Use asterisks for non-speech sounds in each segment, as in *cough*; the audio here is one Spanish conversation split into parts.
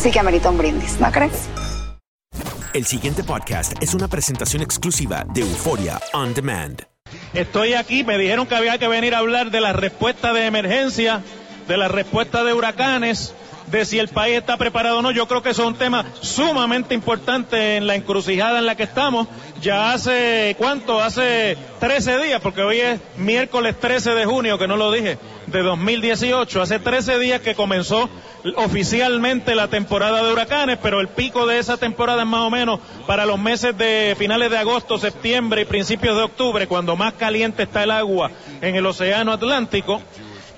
sí que amerita un brindis, ¿no crees? El siguiente podcast es una presentación exclusiva de Euforia On Demand. Estoy aquí, me dijeron que había que venir a hablar de la respuesta de emergencia, de la respuesta de huracanes, de si el país está preparado o no. Yo creo que eso es un tema sumamente importante en la encrucijada en la que estamos. Ya hace, ¿cuánto? Hace 13 días, porque hoy es miércoles 13 de junio, que no lo dije, de 2018. Hace 13 días que comenzó oficialmente la temporada de huracanes, pero el pico de esa temporada es más o menos para los meses de finales de agosto, septiembre y principios de octubre, cuando más caliente está el agua en el océano Atlántico.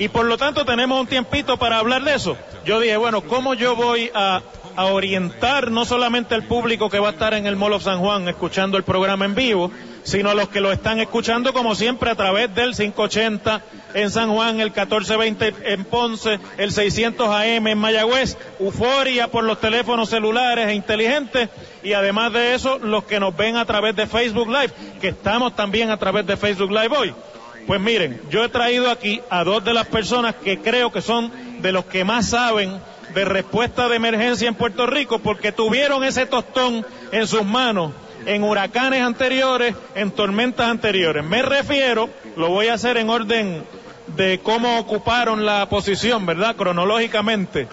Y por lo tanto tenemos un tiempito para hablar de eso. Yo dije, bueno, ¿cómo yo voy a, orientar no solamente al público que va a estar en el Mall of San Juan escuchando el programa en vivo, sino a los que lo están escuchando como siempre a través del 580 en San Juan, el 1420 en Ponce, el 600 AM en Mayagüez, euforia por los teléfonos celulares e inteligentes y además de eso los que nos ven a través de Facebook Live, que estamos también a través de Facebook Live hoy. Pues miren, yo he traído aquí a dos de las personas que creo que son de los que más saben de respuesta de emergencia en Puerto Rico porque tuvieron ese tostón en sus manos en huracanes anteriores, en tormentas anteriores. Me refiero, lo voy a hacer en orden de cómo ocuparon la posición, ¿verdad? Cronológicamente.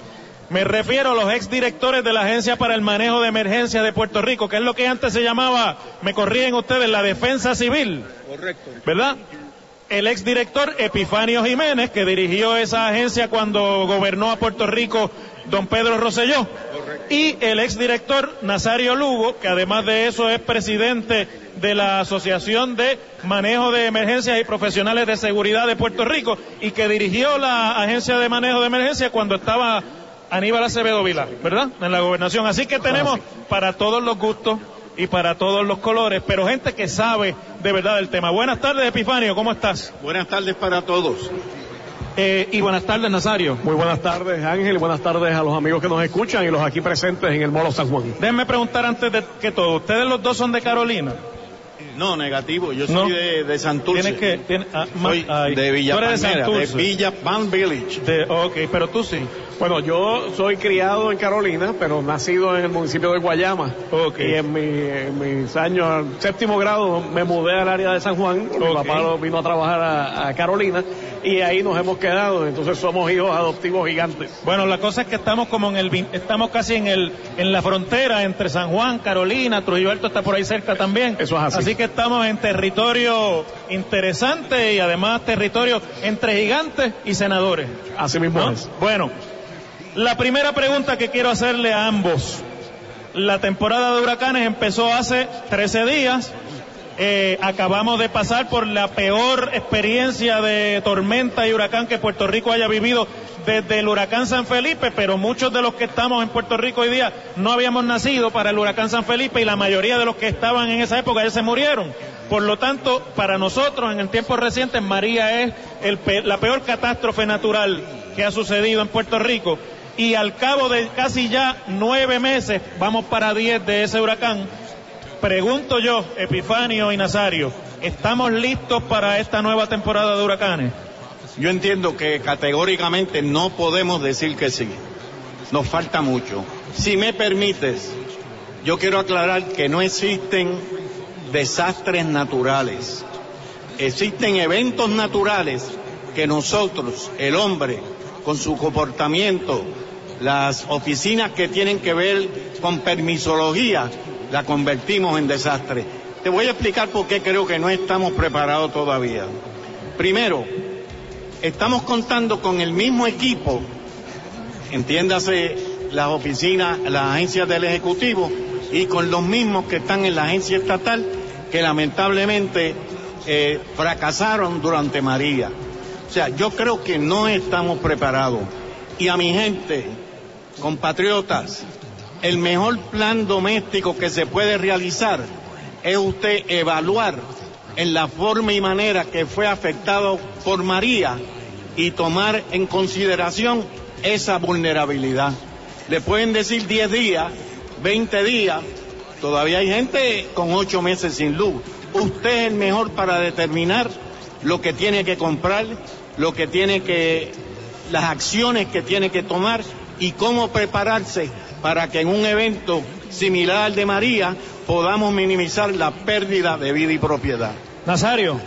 Me refiero a los exdirectores de la Agencia para el Manejo de Emergencias de Puerto Rico, que es lo que antes se llamaba, me corrigen ustedes, la Defensa Civil. Correcto. ¿Verdad? El exdirector Epifanio Jiménez, que dirigió esa agencia cuando gobernó a Puerto Rico don Pedro Rosselló, y el exdirector Nazario Lugo, que además de eso es presidente de la Asociación de Manejo de Emergencias y Profesionales de Seguridad de Puerto Rico, y que dirigió la Agencia de Manejo de Emergencias cuando estaba Aníbal Acevedo Vilar, ¿verdad? En la gobernación. Así que tenemos para todos los gustos y para todos los colores, pero gente que sabe de verdad del tema. Buenas tardes, Epifanio, ¿cómo estás? Buenas tardes para todos. Eh, y buenas tardes, Nazario. Muy buenas tardes, Ángel, y buenas tardes a los amigos que nos escuchan y los aquí presentes en el Molo San Juan. Déjenme preguntar antes de que todo, ¿ustedes los dos son de Carolina? No, negativo, yo soy No. de, de Santurce. Tienes que... tiene- ah, ma- Soy ay, de Villa de Palmera, de. Villa Palm Village. De- ok, pero tú sí. Bueno, yo soy criado en Carolina, pero nacido en el municipio de Guayama. Ok. Y en, mi- en mis años, séptimo grado, me mudé al área de San Juan. Mi Ok. papá vino a trabajar a, a Carolina y ahí nos hemos quedado. Entonces somos hijos adoptivos gigantes. Bueno, la cosa es que estamos como en el, estamos casi en el, en la frontera entre San Juan, Carolina, Trujillo Alto está por ahí cerca también. Eso es así. que estamos en territorio interesante y además territorio entre gigantes y senadores. Así mismo ¿no? es. Bueno, la primera pregunta que quiero hacerle a ambos. La temporada de huracanes empezó hace 13 días. Eh, acabamos de pasar por la peor experiencia de tormenta y huracán que Puerto Rico haya vivido desde el huracán San Felipe, pero muchos de los que estamos en Puerto Rico hoy día no habíamos nacido para el huracán San Felipe y la mayoría de los que estaban en esa época ya se murieron. Por lo tanto, para nosotros en el tiempo reciente, María es el pe- la peor catástrofe natural que ha sucedido en Puerto Rico. Y al cabo de casi ya nueve meses, vamos para diez de ese huracán, pregunto yo, Epifanio y Nazario, ¿estamos listos para esta nueva temporada de huracanes? Yo entiendo que categóricamente no podemos decir que sí. Nos falta mucho. Si me permites, yo quiero aclarar que no existen desastres naturales. Existen eventos naturales que nosotros, el hombre, con su comportamiento las oficinas que tienen que ver con permisología, la convertimos en desastre. Te voy a explicar por qué creo que no estamos preparados todavía. Primero, estamos contando con el mismo equipo, entiéndase las oficinas, las agencias del Ejecutivo, y con los mismos que están en la agencia estatal, que lamentablemente eh, fracasaron durante María. O sea, yo creo que no estamos preparados. Y a mi gente, compatriotas, el mejor plan doméstico que se puede realizar es usted evaluar en la forma y manera que fue afectado por María y tomar en consideración esa vulnerabilidad. Le pueden decir 10 días, 20 días, todavía hay gente con 8 meses sin luz. Usted es el mejor para determinar lo que tiene que comprar, lo que tiene que, las acciones que tiene que tomar y cómo prepararse para que en un evento similar al de María podamos minimizar la pérdida de vida y propiedad. Nazario.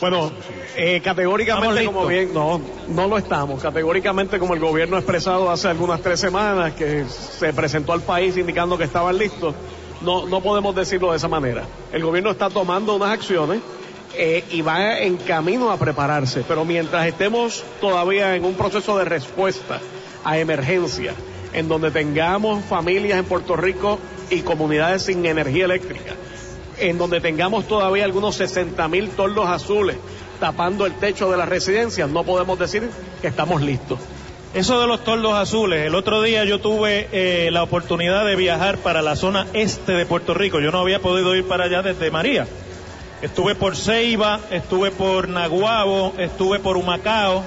Bueno, eh, categóricamente como bien, no, no lo estamos. Categóricamente como el gobierno ha expresado hace algunas tres semanas que se presentó al país indicando que estaban listos, no, no podemos decirlo de esa manera. El gobierno está tomando unas acciones eh, y va en camino a prepararse, pero mientras estemos todavía en un proceso de respuesta a emergencia, en donde tengamos familias en Puerto Rico y comunidades sin energía eléctrica, en donde tengamos todavía algunos 60 mil toldos azules tapando el techo de las residencias, no podemos decir que estamos listos. Eso de los toldos azules, el otro día yo tuve eh, la oportunidad de viajar para la zona este de Puerto Rico, yo no había podido ir para allá desde María. Estuve por Ceiba, estuve por Naguabo, estuve por Humacao,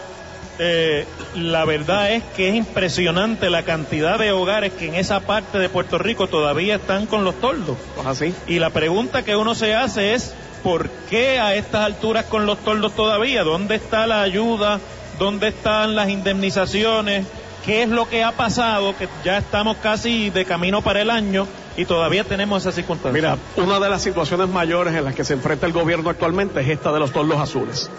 eh, la verdad es que es impresionante la cantidad de hogares que en esa parte de Puerto Rico todavía están con los toldos. Pues así. Y la pregunta que uno se hace es, ¿por qué a estas alturas con los toldos todavía? ¿Dónde está la ayuda? ¿Dónde están las indemnizaciones? ¿Qué es lo que ha pasado? Que ya estamos casi de camino para el año y todavía tenemos esa circunstancia. Mira, una de las situaciones mayores en las que se enfrenta el gobierno actualmente es esta de los toldos azules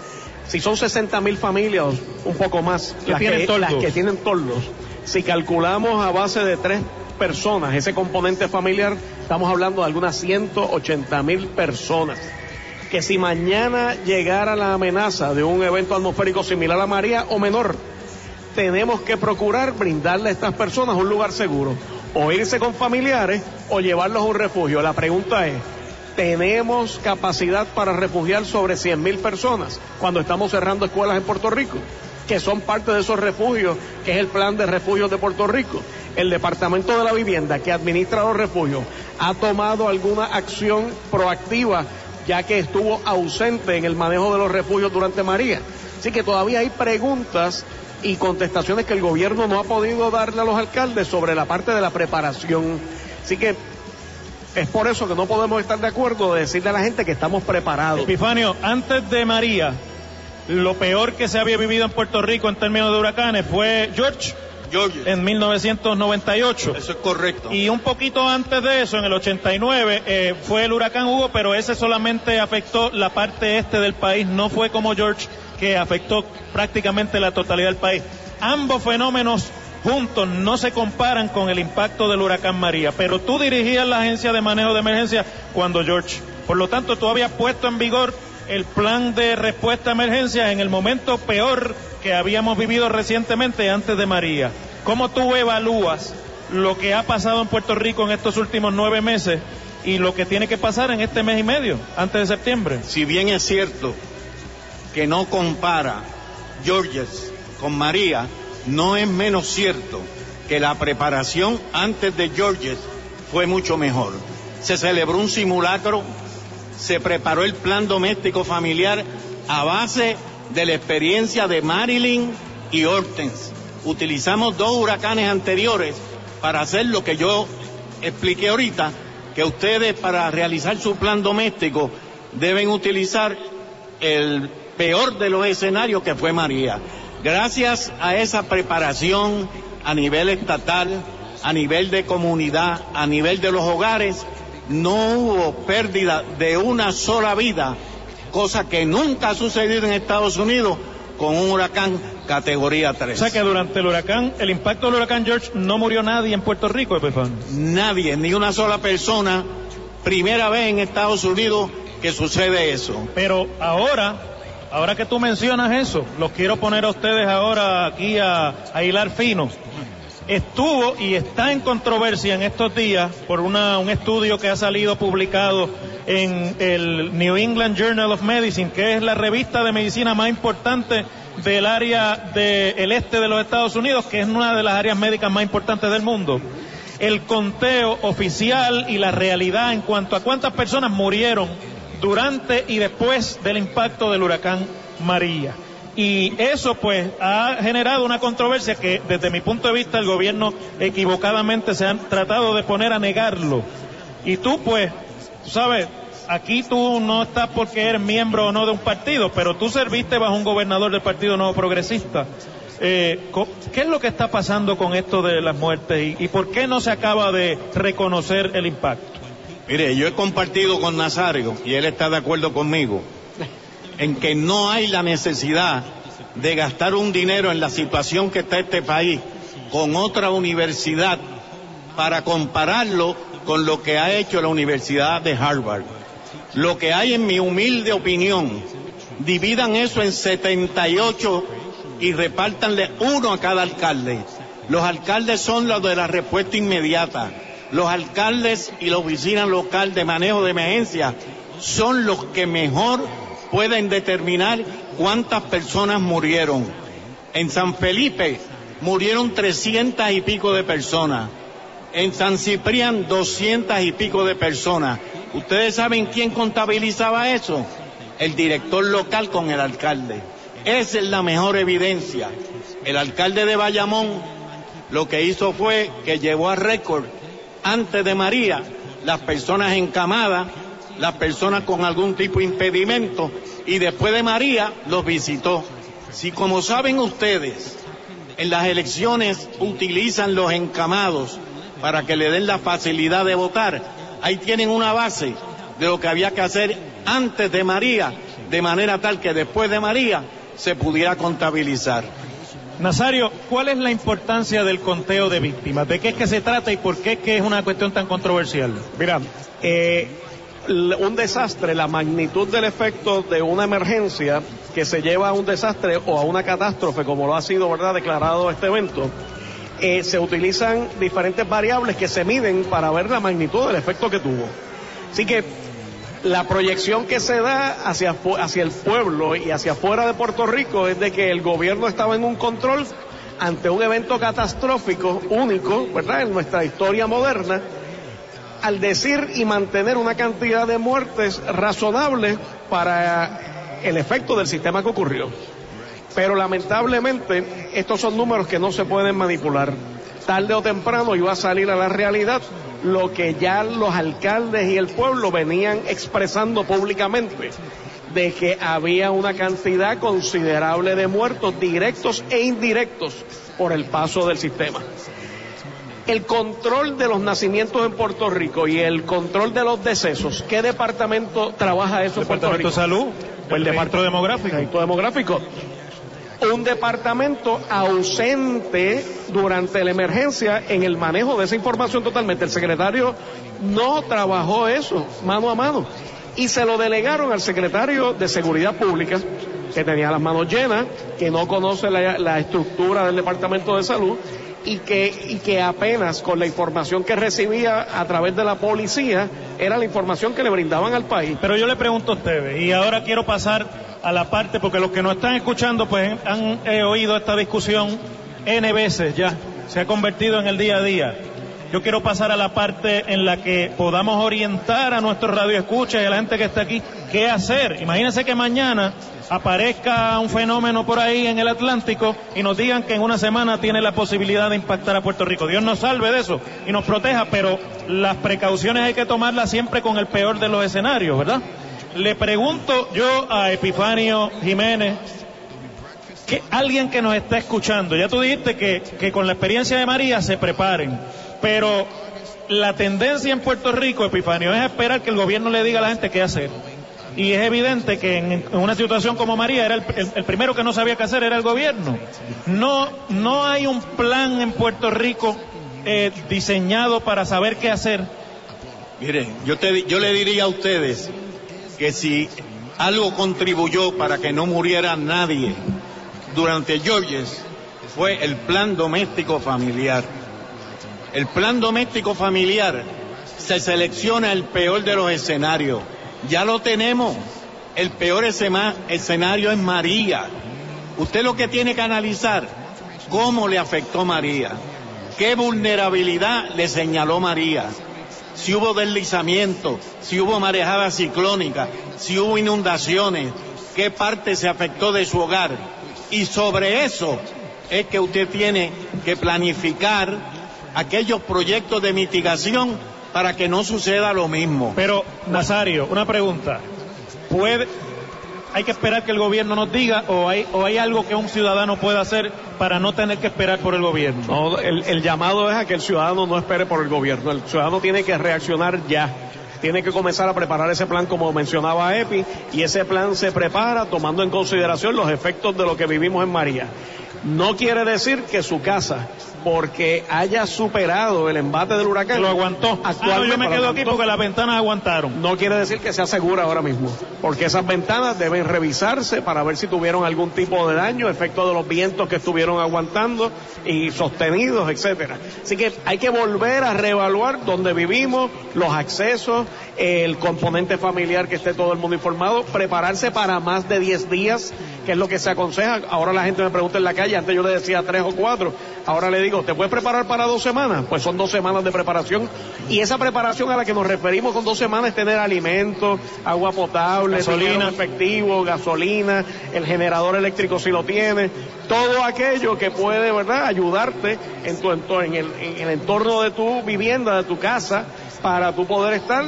si son 60 mil familias, un poco más, las que, las que tienen toldos, si calculamos a base de tres personas ese componente familiar, estamos hablando de algunas 180 mil personas. Que si mañana llegara la amenaza de un evento atmosférico similar a María o menor, tenemos que procurar brindarle a estas personas un lugar seguro, o irse con familiares o llevarlos a un refugio. La pregunta es, tenemos capacidad para refugiar sobre 100 mil personas cuando estamos cerrando escuelas en Puerto Rico, que son parte de esos refugios, que es el plan de refugios de Puerto Rico. El Departamento de la Vivienda, que administra los refugios, ha tomado alguna acción proactiva, ya que estuvo ausente en el manejo de los refugios durante María. Así que todavía hay preguntas y contestaciones que el gobierno no ha podido darle a los alcaldes sobre la parte de la preparación. Así que es por eso que no podemos estar de acuerdo de decirle a la gente que estamos preparados. Epifanio, antes de María, lo peor que se había vivido en Puerto Rico en términos de huracanes fue George. George. En 1998. Eso es correcto. Y un poquito antes de eso, en el 89, eh, fue el huracán Hugo, pero ese solamente afectó la parte este del país, no fue como George, que afectó prácticamente la totalidad del país. Ambos fenómenos juntos no se comparan con el impacto del huracán María, pero tú dirigías la agencia de manejo de emergencia cuando George. Por lo tanto, tú habías puesto en vigor el plan de respuesta a emergencia en el momento peor que habíamos vivido recientemente antes de María. ¿Cómo tú evalúas lo que ha pasado en Puerto Rico en estos últimos nueve meses y lo que tiene que pasar en este mes y medio, antes de septiembre? Si bien es cierto que no compara Georges con María, no es menos cierto que la preparación antes de Georges fue mucho mejor. Se celebró un simulacro, se preparó el plan doméstico familiar a base de la experiencia de Marilyn y Hortense. Utilizamos dos huracanes anteriores para hacer lo que yo expliqué ahorita, que ustedes para realizar su plan doméstico deben utilizar el peor de los escenarios que fue María. Gracias a esa preparación a nivel estatal, a nivel de comunidad, a nivel de los hogares, no hubo pérdida de una sola vida, cosa que nunca ha sucedido en Estados Unidos con un huracán categoría 3. O sea que durante el huracán, el impacto del huracán George, no murió nadie en Puerto Rico, Epifan. Nadie, ni una sola persona. Primera vez en Estados Unidos que sucede eso. Pero ahora, ahora que tú mencionas eso, los quiero poner a ustedes ahora aquí a, a hilar fino. Estuvo y está en controversia en estos días por una, un estudio que ha salido publicado en el New England Journal of Medicine, que es la revista de medicina más importante del área del este de los Estados Unidos, que es una de las áreas médicas más importantes del mundo. El conteo oficial y la realidad en cuanto a cuántas personas murieron durante y después del impacto del huracán María. Y eso pues ha generado una controversia que desde mi punto de vista el gobierno equivocadamente se ha tratado de poner a negarlo. Y tú pues, sabes, aquí tú no estás porque eres miembro o no de un partido, pero tú serviste bajo un gobernador del Partido Nuevo Progresista. Eh, ¿Qué es lo que está pasando con esto de las muertes y por qué no se acaba de reconocer el impacto? Mire, yo he compartido con Nazario y él está de acuerdo conmigo en que no hay la necesidad de gastar un dinero en la situación que está este país con otra universidad para compararlo con lo que ha hecho la Universidad de Harvard. Lo que hay en mi humilde opinión, dividan eso en 78 y repártanle uno a cada alcalde. Los alcaldes son los de la respuesta inmediata los alcaldes y la oficina local de manejo de emergencia son los que mejor pueden determinar cuántas personas murieron. En San Felipe murieron trescientas y pico de personas. En San Ciprián doscientas y pico de personas. ¿Ustedes saben quién contabilizaba eso? El director local con el alcalde. Esa es la mejor evidencia. El alcalde de Bayamón lo que hizo fue que llevó a récord antes de María, las personas encamadas, las personas con algún tipo de impedimento, y después de María los visitó. Si como saben ustedes, en las elecciones utilizan los encamados para que le den la facilidad de votar, ahí tienen una base de lo que había que hacer antes de María, de manera tal que después de María se pudiera contabilizar. Nazario, ¿cuál es la importancia del conteo de víctimas? ¿De qué es que se trata y por qué es que es una cuestión tan controversial? Mira, eh, un desastre, la magnitud del efecto de una emergencia que se lleva a un desastre o a una catástrofe, como lo ha sido, ¿verdad?, declarado este evento, eh, se utilizan diferentes variables que se miden para ver la magnitud del efecto que tuvo. Así que la proyección que se da hacia, hacia el pueblo y hacia afuera de Puerto Rico es de que el gobierno estaba en un control ante un evento catastrófico único, ¿verdad?, en nuestra historia moderna, al decir y mantener una cantidad de muertes razonable para el efecto del sistema que ocurrió. Pero lamentablemente estos son números que no se pueden manipular. Tarde o temprano iba a salir a la realidad lo que ya los alcaldes y el pueblo venían expresando públicamente, de que había una cantidad considerable de muertos directos e indirectos por el paso del sistema. El control de los nacimientos en Puerto Rico y el control de los decesos, ¿qué departamento trabaja eso en Puerto Rico? de Salud, el, Departamento Demográfico. El Demográfico un departamento ausente durante la emergencia en el manejo de esa información totalmente. El secretario no trabajó eso mano a mano y se lo delegaron al secretario de Seguridad Pública, que tenía las manos llenas, que no conoce la, estructura del Departamento de Salud y que, y que apenas con la información que recibía a través de la policía era la información que le brindaban al país. Pero yo le pregunto a ustedes, y ahora quiero pasar a la parte, porque los que nos están escuchando pues han oído esta discusión N veces ya, se ha convertido en el día a día. Yo quiero pasar a la parte en la que podamos orientar a nuestros radioescuchas y a la gente que está aquí qué hacer. Imagínense que mañana aparezca un fenómeno por ahí en el Atlántico y nos digan que en una semana tiene la posibilidad de impactar a Puerto Rico. Dios nos salve de eso y nos proteja, pero las precauciones hay que tomarlas siempre con el peor de los escenarios, ¿verdad? Le pregunto yo a Epifanio Jiménez, que alguien que nos está escuchando, ya tú dijiste que, que con la experiencia de María se preparen, pero la tendencia en Puerto Rico, Epifanio, es esperar que el gobierno le diga a la gente qué hacer. y es evidente que en, una situación como María era el, primero que no sabía qué hacer era el gobierno. No, no hay un plan en Puerto Rico eh, diseñado para saber qué hacer. Miren, yo, te, yo le diría a ustedes que si algo contribuyó para que no muriera nadie durante Georges fue el plan doméstico familiar. El plan doméstico familiar se selecciona el peor de los escenarios. Ya lo tenemos. El peor escenario es María. Usted lo que tiene que analizar, cómo le afectó María, qué vulnerabilidad le señaló María, si hubo deslizamiento, si hubo marejada ciclónica, si hubo inundaciones, qué parte se afectó de su hogar. Y sobre eso es que usted tiene que planificar aquellos proyectos de mitigación para que no suceda lo mismo. Pero, Nazario, una pregunta. ¿Puede, hay que esperar que el gobierno nos diga o hay, o hay algo que un ciudadano pueda hacer para no tener que esperar por el gobierno? No, el, el llamado es a que el ciudadano no espere por el gobierno. El ciudadano tiene que reaccionar ya tiene que comenzar a preparar ese plan como mencionaba Epi y ese plan se prepara tomando en consideración los efectos de lo que vivimos en María. No quiere decir que su casa porque haya superado el embate del huracán. Lo aguantó. Actualmente, yo me quedo aquí porque las ventanas aguantaron. No quiere decir que sea segura ahora mismo, porque esas ventanas deben revisarse para ver si tuvieron algún tipo de daño, efecto de los vientos que estuvieron aguantando y sostenidos, etcétera. Así que hay que volver a reevaluar dónde vivimos, los accesos, el componente familiar que esté todo el mundo informado, prepararse para más de 10 días, que es lo que se aconseja. Ahora la gente me pregunta en la calle, antes yo le decía tres o cuatro, ahora le digo, ¿te puedes preparar para dos semanas? Pues son dos semanas de preparación. Y esa preparación a la que nos referimos con dos semanas es tener alimentos, agua potable, gasolina efectivo, gasolina, el generador eléctrico si lo tiene, todo aquello que puede, ¿verdad?, ayudarte en tu entorno, en el, en el entorno de tu vivienda, de tu casa, para tú poder estar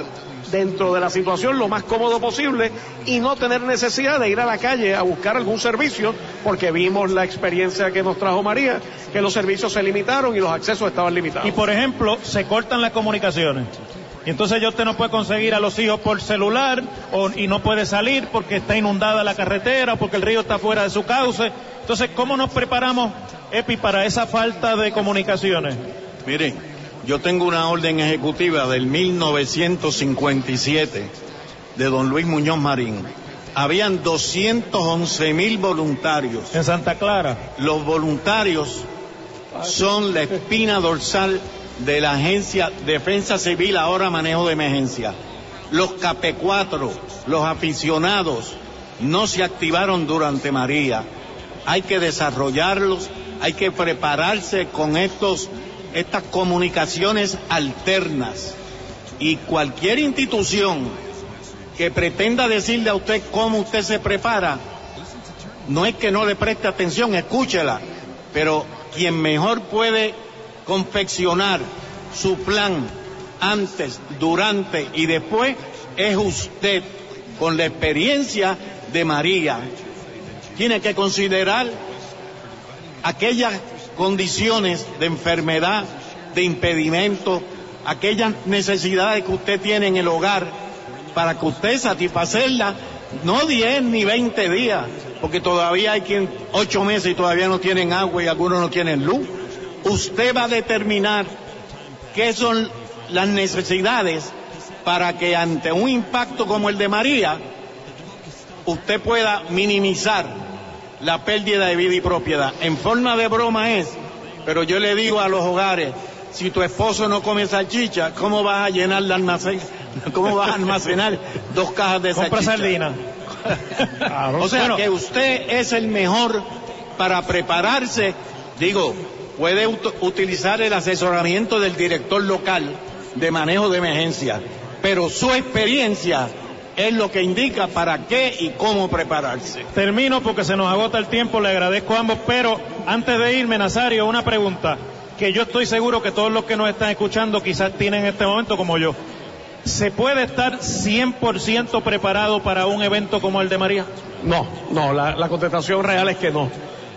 dentro de la situación lo más cómodo posible y no tener necesidad de ir a la calle a buscar algún servicio porque vimos la experiencia que nos trajo María, que los servicios se limitaron y los accesos estaban limitados. Y por ejemplo, se cortan las comunicaciones. Y entonces ya usted no puede conseguir a los hijos por celular o, y no puede salir porque está inundada la carretera o porque el río está fuera de su cauce. Entonces, ¿cómo nos preparamos, Epi, para esa falta de comunicaciones? Miren, yo tengo una orden ejecutiva del 1957 de don Luis Muñoz Marín. Habían 211 mil voluntarios. En Santa Clara. Los voluntarios son la espina dorsal de la agencia Defensa Civil, ahora manejo de emergencia. Los CAP4, los aficionados, no se activaron durante María. Hay que desarrollarlos, hay que prepararse con estos estas comunicaciones alternas y cualquier institución que pretenda decirle a usted cómo usted se prepara, no es que no le preste atención, escúchela, pero quien mejor puede confeccionar su plan antes, durante y después es usted, con la experiencia de María. Tiene que considerar aquellas condiciones de enfermedad, de impedimento, aquellas necesidades que usted tiene en el hogar, para que usted satisfacerla, no 10 ni 20 días, porque todavía hay quien 8 meses y todavía no tienen agua y algunos no tienen luz. Usted va a determinar qué son las necesidades para que ante un impacto como el de María, usted pueda minimizar la pérdida de vida y propiedad. En forma de broma es, pero yo le digo a los hogares, si tu esposo no come salchicha, ¿cómo vas a llenar el almacén? *laughs* ¿Cómo vas a almacenar dos cajas de Compra salchicha? *laughs* o sea que usted es el mejor para prepararse. Digo, puede utilizar el asesoramiento del director local de manejo de emergencia, pero su experiencia es lo que indica para qué y cómo prepararse. Termino porque se nos agota el tiempo, le agradezco a ambos, pero antes de irme, Nazario, una pregunta que yo estoy seguro que todos los que nos están escuchando quizás tienen en este momento como yo. ¿Se puede estar 100% preparado para un evento como el de María? No, no, la, la contestación real es que no.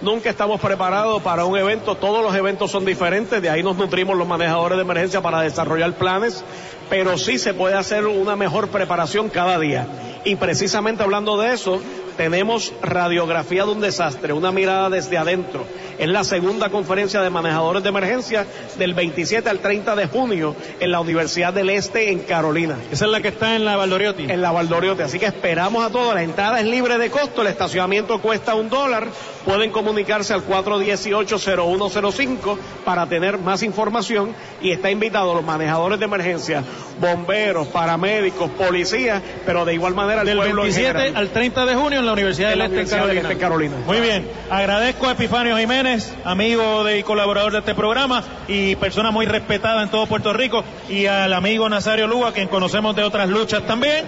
Nunca estamos preparados para un evento, todos los eventos son diferentes, de ahí nos nutrimos los manejadores de emergencia para desarrollar planes pero sí se puede hacer una mejor preparación cada día. Y precisamente hablando de eso, tenemos radiografía de un desastre, una mirada desde adentro. Es la segunda conferencia de manejadores de emergencia del 27 al 30 de junio en la Universidad del Este en Carolina. Esa es la que está en la Valdoriotti. En la Valdoriotti. Así que esperamos a todos. La entrada es libre de costo, el estacionamiento cuesta un dólar. Pueden comunicarse al 418-0105 para tener más información y está invitado los manejadores de emergencia, bomberos, paramédicos, policías, pero de igual manera el del 27 al 30 de junio en la Universidad, del, este, este, Carolina. Muy bien, agradezco a Epifanio Jiménez, amigo de, y colaborador de este programa y persona muy respetada en todo Puerto Rico y al amigo Nazario Lúa, quien conocemos de otras luchas también,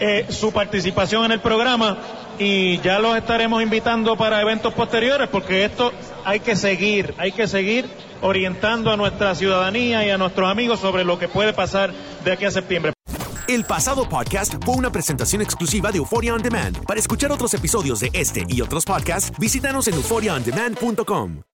eh, su participación en el programa y ya los estaremos invitando para eventos posteriores porque esto hay que seguir, hay que seguir orientando a nuestra ciudadanía y a nuestros amigos sobre lo que puede pasar de aquí a septiembre. El pasado podcast fue una presentación exclusiva de Euphoria On Demand. Para escuchar otros episodios de este y otros podcasts, visítanos en euphoriaondemand.com.